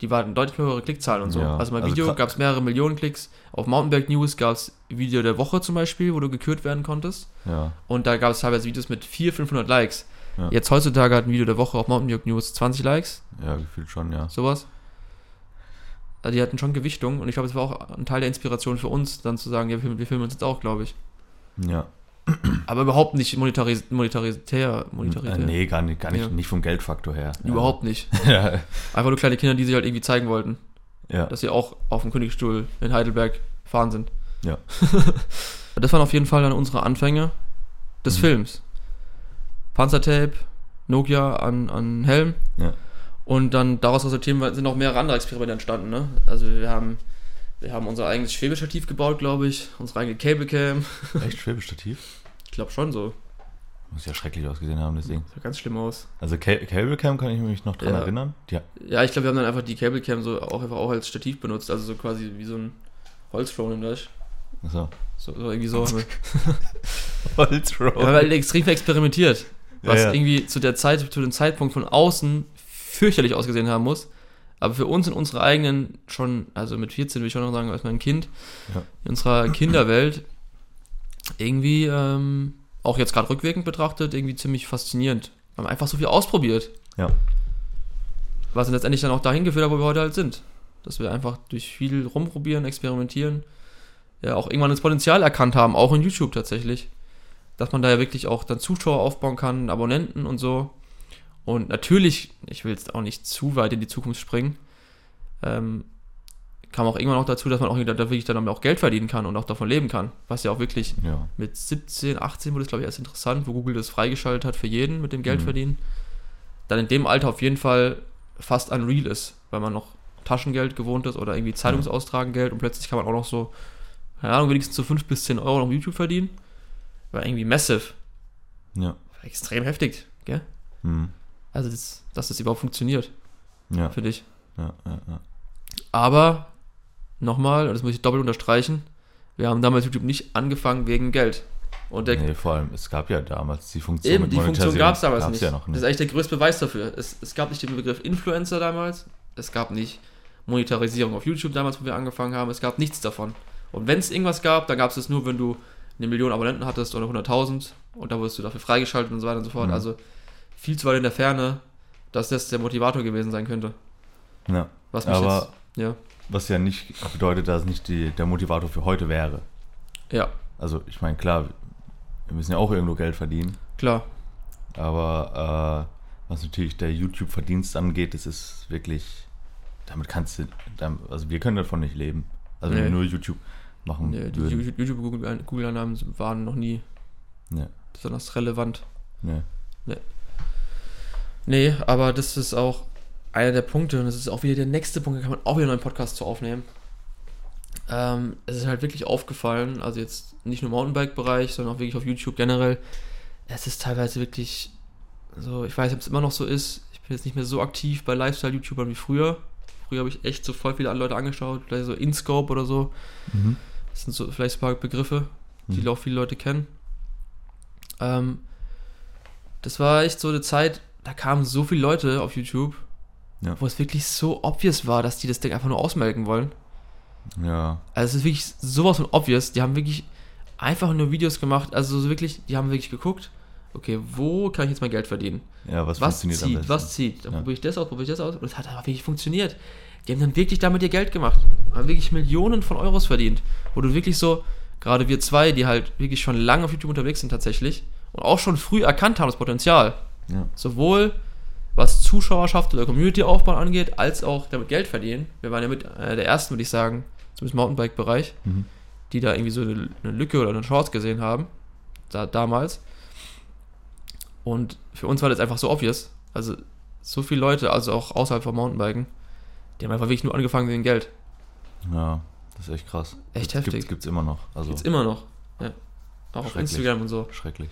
Die waren deutlich mehr höhere Klickzahlen und so. Ja, also My also Video gra- gab es mehrere Millionen Klicks. Auf Mountainbike News gab es Video der Woche zum Beispiel, wo du gekürt werden konntest. Ja, Und da gab es teilweise Videos mit 400, 500 Likes. Ja. Jetzt heutzutage hat ein Video der Woche auf Mountainbike News 20 Likes, ja, gefühlt schon, ja. sowas. Also die hatten schon Gewichtung und ich glaube, es war auch ein Teil der Inspiration für uns, dann zu sagen, ja, wir, filmen- wir filmen uns jetzt auch, glaube ich. Ja. Aber überhaupt nicht monetaris monetaritär. monetaritär. Äh, nee, gar nicht, gar nicht, Ja. nicht vom Geldfaktor her. Überhaupt nicht. Ja. Einfach nur kleine Kinder, die sich halt irgendwie zeigen wollten, ja. dass sie auch auf dem Königstuhl in Heidelberg fahren sind. Ja. das waren auf jeden Fall dann unsere Anfänge des Mhm. Films. Panzertape, Nokia an, an Helm. Ja. Und dann daraus resultieren sind noch mehrere andere Experimente entstanden. Ne? Also wir haben, wir haben unser eigenes Schwebestativ gebaut, glaube ich. Unsere eigene Cablecam. Echt Schwebestativ? Ich glaube schon so. Muss ja schrecklich ausgesehen haben, das Ding. Sah ganz schlimm aus. Also Ca- Cablecam kann ich mich noch dran Ja. erinnern. Ja. Ja, ich glaube, wir haben dann einfach die Cablecam so auch einfach auch als Stativ benutzt. Also so quasi wie so ein Holzfronen, weißt du? So. So, so irgendwie so. Holzroll. Ja, wir haben halt extrem experimentiert. Was Ja, ja. irgendwie zu der Zeit, zu dem Zeitpunkt von außen fürchterlich ausgesehen haben muss. Aber für uns in unserer eigenen, schon, also mit 14 würde ich schon noch sagen, als mein Kind, Ja. in unserer Kinderwelt, irgendwie, ähm, auch jetzt gerade rückwirkend betrachtet, irgendwie ziemlich faszinierend. Wir haben einfach so viel ausprobiert. Ja. Was uns letztendlich dann auch dahin geführt hat, wo wir heute halt sind. Dass wir einfach durch viel rumprobieren, experimentieren, ja auch irgendwann das Potenzial erkannt haben, auch in YouTube tatsächlich. Dass man da ja wirklich auch dann Zuschauer aufbauen kann, Abonnenten und so. Und natürlich, ich will jetzt auch nicht zu weit in die Zukunft springen, ähm, kam auch irgendwann auch dazu, dass man auch da wirklich dann auch Geld verdienen kann und auch davon leben kann. Was ja auch wirklich Ja. mit 17, 18 wurde es, glaube ich, erst interessant, wo Google das freigeschaltet hat für jeden mit dem Geld Mhm. verdienen. Dann in dem Alter auf jeden Fall fast unreal ist, weil man noch Taschengeld gewohnt ist oder irgendwie Zeitungsaustragengeld und plötzlich kann man auch noch so keine Ahnung, wenigstens so 5 bis 10 Euro auf YouTube verdienen. War irgendwie massive. Ja. War extrem heftig, gell? Hm. Also, das, dass das überhaupt funktioniert Ja. für dich. Ja, ja, ja. Aber, nochmal, und das muss ich doppelt unterstreichen, wir haben damals YouTube nicht angefangen wegen Geld. Und der, Nee, vor allem, es gab ja damals die Funktion Eben, die Funktion gab es damals nicht. Ja noch Das nicht. ist eigentlich der größte Beweis dafür. Es, es gab nicht den Begriff Influencer damals. Es gab nicht Monetarisierung auf YouTube damals, wo wir angefangen haben. Es gab nichts davon. Und wenn es irgendwas gab, dann gab es es nur, wenn du eine Million Abonnenten hattest oder 100.000 und da wurdest du dafür freigeschaltet und so weiter und so fort. Mhm. Also viel zu weit in der Ferne, dass das der Motivator gewesen sein könnte. Ja. Was mich Aber jetzt, was ja nicht bedeutet, dass es nicht die, der Motivator für heute wäre. ja, ja, Also ich meine, klar, wir müssen ja auch irgendwo Geld verdienen, klar. aber äh, was natürlich der YouTube-Verdienst angeht, das ist wirklich, damit kannst du, also wir können davon nicht leben. Also wenn Nee. wir nur YouTube machen Nee, die würden. YouTube- YouTube- Google-Annahmen waren noch nie Nee, besonders relevant. nee. Nee, aber das ist auch einer der Punkte und das ist auch wieder der nächste Punkt, da kann man auch wieder einen neuen Podcast zu aufnehmen. Ähm, es ist halt wirklich aufgefallen, also jetzt nicht nur im Mountainbike-Bereich, sondern auch wirklich auf YouTube generell. Es ist teilweise wirklich so, ich weiß nicht, ob es immer noch so ist. Ich bin jetzt nicht mehr so aktiv bei Lifestyle-YouTubern wie früher. Früher habe ich echt so voll viele Leute angeschaut, vielleicht so InScope oder so. Mhm. Das sind so vielleicht so ein paar Begriffe, die Mhm. auch viele Leute kennen. Ähm, das war echt so eine Zeit, da kamen so viele Leute auf YouTube, Ja. wo es wirklich so obvious war, dass die das Ding einfach nur ausmelken wollen. Ja, Also es ist wirklich sowas von obvious. Die haben wirklich einfach nur Videos gemacht, also so wirklich, die haben wirklich geguckt, okay, wo kann ich jetzt mein Geld verdienen? ja, was, Was funktioniert am zieht, besten? was zieht? Dann Ja. probiere ich das aus, probiere ich das aus. Und es hat aber wirklich funktioniert. Die haben dann wirklich damit ihr Geld gemacht. Haben wirklich Millionen von Euros verdient. Wo du wirklich so, gerade wir zwei, die halt wirklich schon lange auf YouTube unterwegs sind tatsächlich und auch schon früh erkannt haben das Potenzial. Ja. Sowohl was Zuschauerschaft oder Community-Aufbau angeht, als auch damit Geld verdienen. Wir waren ja mit äh, der ersten, würde ich sagen, zumindest im Mountainbike-Bereich, Mhm. die da irgendwie so eine, eine Lücke oder eine Chance gesehen haben. Da, damals. Und für uns war das einfach so obvious. Also so viele Leute, also auch außerhalb vom Mountainbiken, die haben einfach wirklich nur angefangen wegen Geld. ja, das ist echt krass. Echt Gibt's- heftig. Gibt's, gibt's immer noch. Also Gibt's immer noch. Ja. Auch auf. Instagram und so. schrecklich.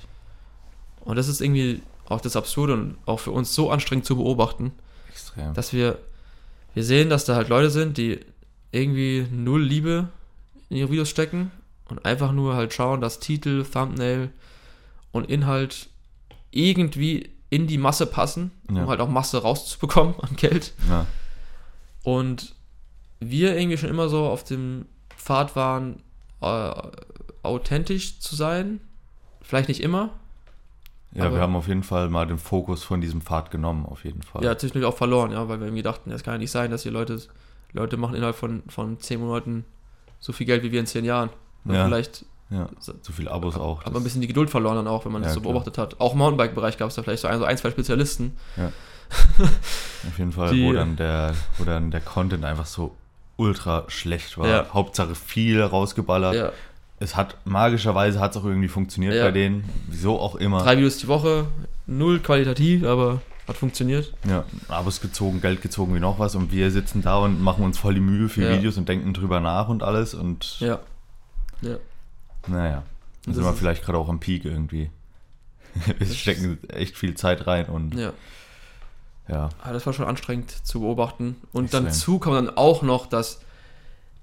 Und das ist irgendwie auch das Absurde und auch für uns so anstrengend zu beobachten, Extrem. dass wir, wir sehen, dass da halt Leute sind, die irgendwie null Liebe in ihre Videos stecken und einfach nur halt schauen, dass Titel, Thumbnail und Inhalt irgendwie in die Masse passen, Ja. um halt auch Masse rauszubekommen an Geld. ja. Und wir irgendwie schon immer so auf dem Pfad waren, äh, authentisch zu sein. Vielleicht nicht immer. Ja, Aber- wir haben auf jeden Fall mal den Fokus von diesem Pfad genommen, auf jeden Fall. Ja, zwischendurch auch verloren, ja, weil wir irgendwie dachten, das kann ja nicht sein, dass hier Leute, Leute machen innerhalb von, von 10 Monaten so viel Geld wie wir in 10 Jahren. Ja. vielleicht ja. Zu viel Abos auch. aber ein das- bisschen die Geduld verloren dann auch, wenn man das Ja, so klar. beobachtet hat. Auch im Mountainbike-Bereich gab es da vielleicht so ein, so ein, zwei Spezialisten. Auf jeden Fall, Die- wo dann der, wo dann der Content einfach so ultra schlecht war. Ja. Hauptsache viel rausgeballert. Ja, Es hat magischerweise hat es auch irgendwie funktioniert Ja. bei denen. Wieso auch immer. drei Videos die Woche, null qualitativ, aber hat funktioniert. Ja, Abos gezogen, Geld gezogen wie noch was und wir sitzen da und machen uns voll die Mühe für Ja. Videos und denken drüber nach und alles und Ja. Ja. naja, dann sind wir vielleicht gerade auch am Peak irgendwie. wir stecken echt viel Zeit rein und Ja. ja, Aber das war schon anstrengend zu beobachten. Und Extrem. dazu kommt dann auch noch, dass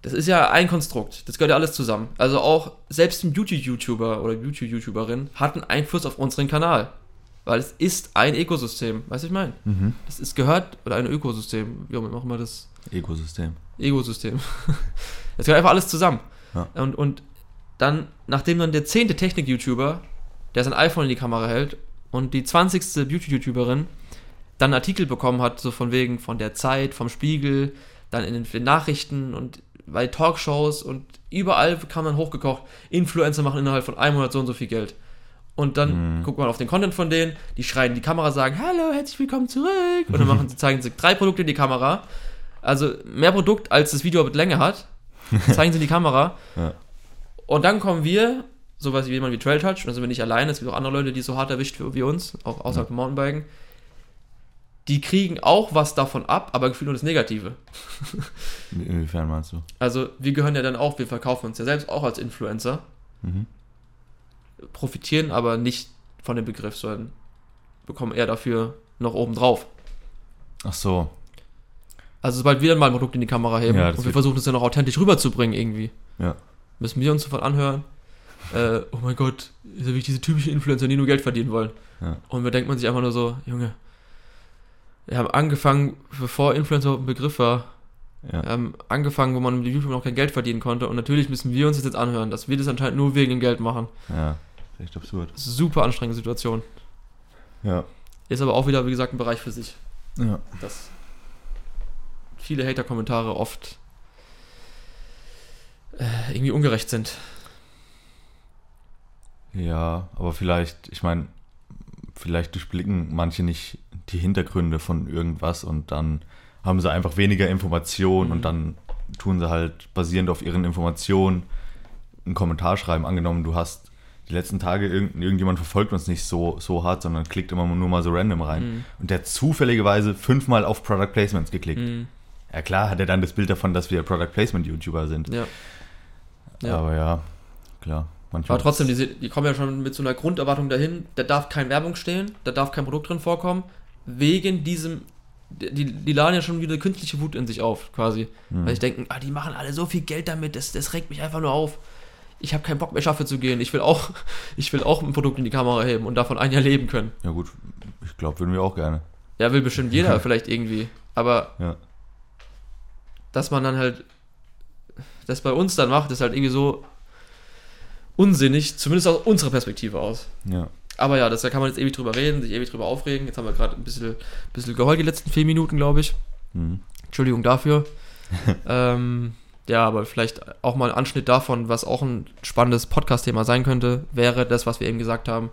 das ist ja ein Konstrukt. Das gehört ja alles zusammen. Also auch selbst ein Beauty-YouTuber oder Beauty-YouTuberin hat einen Einfluss auf unseren Kanal. Weil es ist ein Ökosystem. Weißt du, ich meine? mhm. Das ist gehört, oder ein Ökosystem, wie auch immer das Ökosystem. Ego-System. Das gehört einfach alles zusammen. Ja. Und, und dann, nachdem dann der zehnte Technik-YouTuber, der sein iPhone in die Kamera hält, und die 20. Beauty-YouTuberin dann einen Artikel bekommen hat, so von wegen von der Zeit, vom Spiegel, dann in den Nachrichten und bei Talkshows und überall kam dann hochgekocht, Influencer machen innerhalb von einem Monat so und so viel Geld. Und dann Mhm. guckt man auf den Content von denen, die schreien in die Kamera, sagen, hallo, herzlich willkommen zurück. Und dann machen zeigen sie drei Produkte in die Kamera. Also mehr Produkt, als das Video mit Länge hat, zeigen sie in die Kamera. Ja. Und dann kommen wir, sowas wie jemand wie Trail Touch, und da sind wir nicht alleine, es gibt auch andere Leute, die so hart erwischt wie, uns, auch außerhalb vom Mountainbiken. Die kriegen auch was davon ab, aber gefühlt nur das Negative. Inwiefern meinst du? Also wir gehören ja dann auch, wir verkaufen uns ja selbst auch als Influencer, Mhm. profitieren aber nicht von dem Begriff, sondern bekommen eher dafür noch oben drauf. Ach so. Also sobald wir dann mal ein Produkt in die Kamera heben Ja, und wir versuchen es dann noch authentisch rüberzubringen irgendwie, Ja. müssen wir uns sofort anhören, äh, oh mein Gott, ist ja wirklich diese typischen Influencer, die nur Geld verdienen wollen. Ja. Und da denkt man sich einfach nur so, Junge, wir haben angefangen, bevor Influencer ein Begriff war, Ja. wir haben angefangen, wo man mit YouTube noch kein Geld verdienen konnte und natürlich müssen wir uns das jetzt anhören, dass wir das anscheinend nur wegen dem Geld machen. Ja. Echt absurd. Super anstrengende Situation. Ja. Ist aber auch wieder, wie gesagt, ein Bereich für sich. Ja. Dass viele Hater-Kommentare oft äh, irgendwie ungerecht sind. Ja, aber vielleicht, ich meine, vielleicht durchblicken manche nicht die Hintergründe von irgendwas und dann haben sie einfach weniger Informationen Mhm. und dann tun sie halt basierend auf ihren Informationen einen Kommentar schreiben. Angenommen, du hast die letzten Tage irgend, irgendjemand verfolgt uns nicht so, so hart, sondern klickt immer nur mal so random rein. Mhm. Und der hat zufälligerweise fünfmal auf Product Placements geklickt. Mhm. Ja klar hat er dann das Bild davon, dass wir Product Placement YouTuber sind. Ja. Ja. Aber ja, klar. Manchmal Aber trotzdem, die, die kommen ja schon mit so einer Grunderwartung dahin, da darf keine Werbung stehen, da darf kein Produkt drin vorkommen, wegen diesem, die, die laden ja schon wieder künstliche Wut in sich auf, quasi. Mhm. Weil ich denken, ah, die machen alle so viel Geld damit, das, das regt mich einfach nur auf. Ich habe keinen Bock mehr, schaffe zu gehen. Ich will auch, ich will auch ein Produkt in die Kamera heben und davon ein Jahr leben können. Ja gut, ich glaube, würden wir auch gerne. Ja, will bestimmt jeder vielleicht irgendwie. Aber Ja. dass man dann halt das bei uns dann macht, ist halt irgendwie so unsinnig, zumindest aus unserer Perspektive aus. Ja. Aber ja, das, da kann man jetzt ewig drüber reden, sich ewig drüber aufregen. Jetzt haben wir gerade ein bisschen, bisschen geheult die letzten vier Minuten, glaube ich. Mhm. Entschuldigung dafür. ähm, ja, aber vielleicht auch mal ein Anschnitt davon, was auch ein spannendes Podcast-Thema sein könnte, wäre das, was wir eben gesagt haben.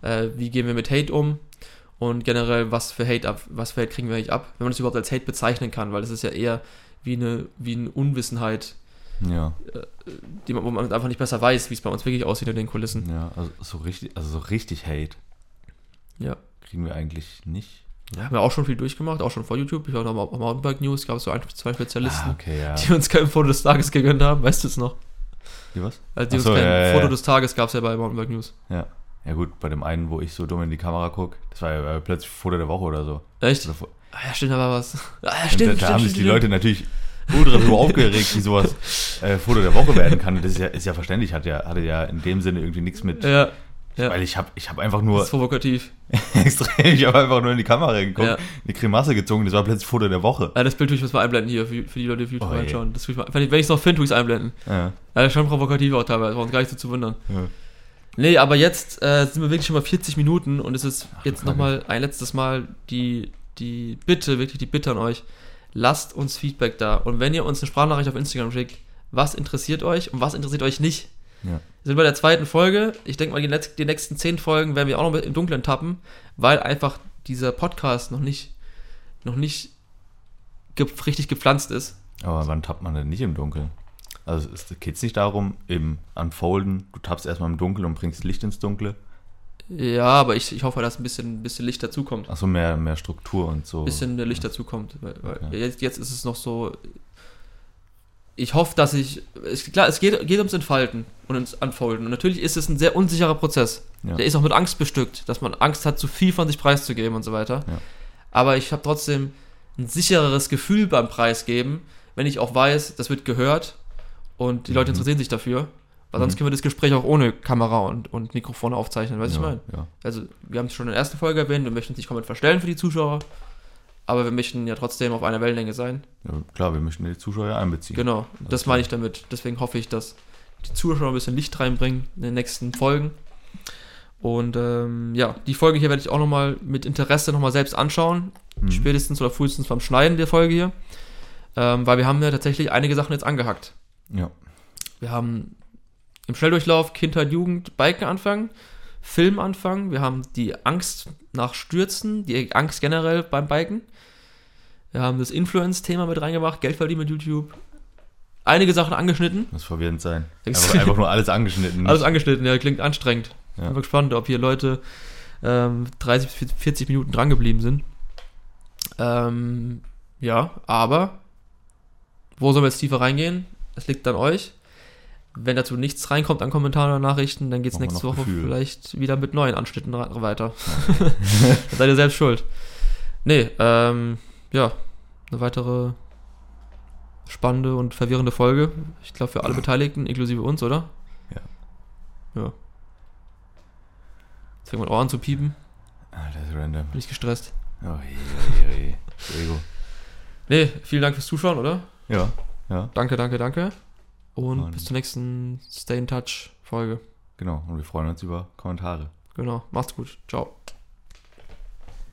Äh, wie gehen wir mit Hate um? Und generell, was für Hate ab, was für Hate kriegen wir eigentlich ab, wenn man das überhaupt als Hate bezeichnen kann, weil das ist ja eher wie eine, wie eine Unwissenheit, Ja. die man, wo man einfach nicht besser weiß, wie es bei uns wirklich aussieht in den Kulissen. Ja, also so richtig, also so richtig Hate Ja. kriegen wir eigentlich nicht. Ja, haben wir auch schon viel durchgemacht, auch schon vor YouTube. Ich war noch mal auf Mountainbike News, gab es so ein, zwei Spezialisten, Ah, okay, ja. die uns kein Foto des Tages gegönnt haben. Weißt du es noch? Wie was? Also die Ach so, uns kein ja, Foto ja. des Tages gab es ja bei Mountainbike News. Ja. Ja gut, bei dem einen, wo ich so dumm in die Kamera gucke, das war ja äh, plötzlich Foto der Woche oder so. Echt? Oder Ah, ja, stimmt, da war was. Ah, ja, stimmt, da, da stimmt, haben stimmt, sich die Leute natürlich ultra drüber aufgeregt, wie sowas äh, Foto der Woche werden kann. Das ist ja, ist ja verständlich, hat ja, hatte ja in dem Sinne irgendwie nichts mit. Ja, ja. Weil ich habe ich hab einfach das nur ist provokativ. extrem, ich habe einfach nur in die Kamera geguckt, Ja. eine Grimasse gezogen, das war plötzlich Foto der Woche. Ja, das Bild tue ich mal einblenden hier für, für die Leute, die auf YouTube Oh, reinschauen. Das tue ich mal, wenn ich es noch finde, tue ich es einblenden. Ja. Ja, das ist schon provokativ auch teilweise, war uns gar nicht so zu wundern. Ja. Nee, aber jetzt äh, sind wir wirklich schon mal 40 Minuten und es ist Ach, jetzt nochmal ein letztes Mal die, die Bitte, wirklich die Bitte an euch. Lasst uns Feedback da. Und wenn ihr uns eine Sprachnachricht auf Instagram schickt, was interessiert euch und was interessiert euch nicht? Ja. Wir sind bei der zweiten Folge. Ich denke mal, die, die nächsten zehn Folgen werden wir auch noch im Dunkeln tappen, weil einfach dieser Podcast noch nicht, noch nicht ge richtig gepflanzt ist. Aber wann tappt man denn nicht im Dunkeln? Also geht es nicht darum, im Unfolden, du tappst erstmal im Dunkeln und bringst Licht ins Dunkle? Ja, aber ich, ich hoffe, dass ein bisschen, ein bisschen Licht dazukommt. Achso, mehr, mehr Struktur und so. Ein bisschen mehr Licht dazukommt. Weil, weil Okay. jetzt, jetzt ist es noch so. Ich hoffe, dass ich. Es, klar, es geht, geht ums Entfalten und ins Unfolden. Und natürlich ist es ein sehr unsicherer Prozess. Ja. Der ist auch mit Angst bestückt, dass man Angst hat, zu viel von sich preiszugeben und so weiter. Ja. Aber ich habe trotzdem ein sichereres Gefühl beim Preisgeben, wenn ich auch weiß, das wird gehört und die Leute Mhm. interessieren sich dafür. Weil sonst Mhm. können wir das Gespräch auch ohne Kamera und, und Mikrofone aufzeichnen, weißt du, ja, ich meine? Ja. Also, wir haben es schon in der ersten Folge erwähnt, wir möchten uns nicht komplett verstellen für die Zuschauer, aber wir möchten ja trotzdem auf einer Wellenlänge sein. ja, klar, wir möchten die Zuschauer ja einbeziehen. Genau, das klar. meine ich damit. Deswegen hoffe ich, dass die Zuschauer ein bisschen Licht reinbringen in den nächsten Folgen. Und ähm, ja, die Folge hier werde ich auch nochmal mit Interesse nochmal selbst anschauen. Mhm. Spätestens oder frühestens beim Schneiden der Folge hier. Ähm, weil wir haben ja tatsächlich einige Sachen jetzt angehackt. Ja. Wir haben im Schnelldurchlauf Kindheit, Jugend, Biken anfangen, Film anfangen. Wir haben die Angst nach Stürzen, die Angst generell beim Biken. Wir haben das Influence-Thema mit reingemacht, Geld verdienen mit YouTube. Einige Sachen angeschnitten. Muss verwirrend sein. Extrem. Einfach, einfach nur alles angeschnitten. Alles angeschnitten, ja, klingt anstrengend. Ja. Bin gespannt, ob hier Leute ähm, 30 bis 40 Minuten drangeblieben sind. Ähm, ja, aber wo sollen wir jetzt tiefer reingehen? Es liegt an euch. Wenn dazu nichts reinkommt an Kommentaren oder Nachrichten, dann geht es nächste Woche Gefühl. vielleicht wieder mit neuen Anschnitten weiter. seid ihr selbst schuld. Nee, ähm, ja, eine weitere spannende und verwirrende Folge. Ich glaube für alle Beteiligten, inklusive uns, oder? Ja. Ja. Jetzt fängt mein Ohr an zu piepen. Alter, das ist random. Bin ich gestresst. Oh, je, je, je. Ego. Nee, vielen Dank fürs Zuschauen, oder? Ja, ja, Danke, danke, danke. Und Und- bis zur nächsten Stay in Touch Folge. genau. Und wir freuen uns über Kommentare. Genau. Macht's gut. Ciao.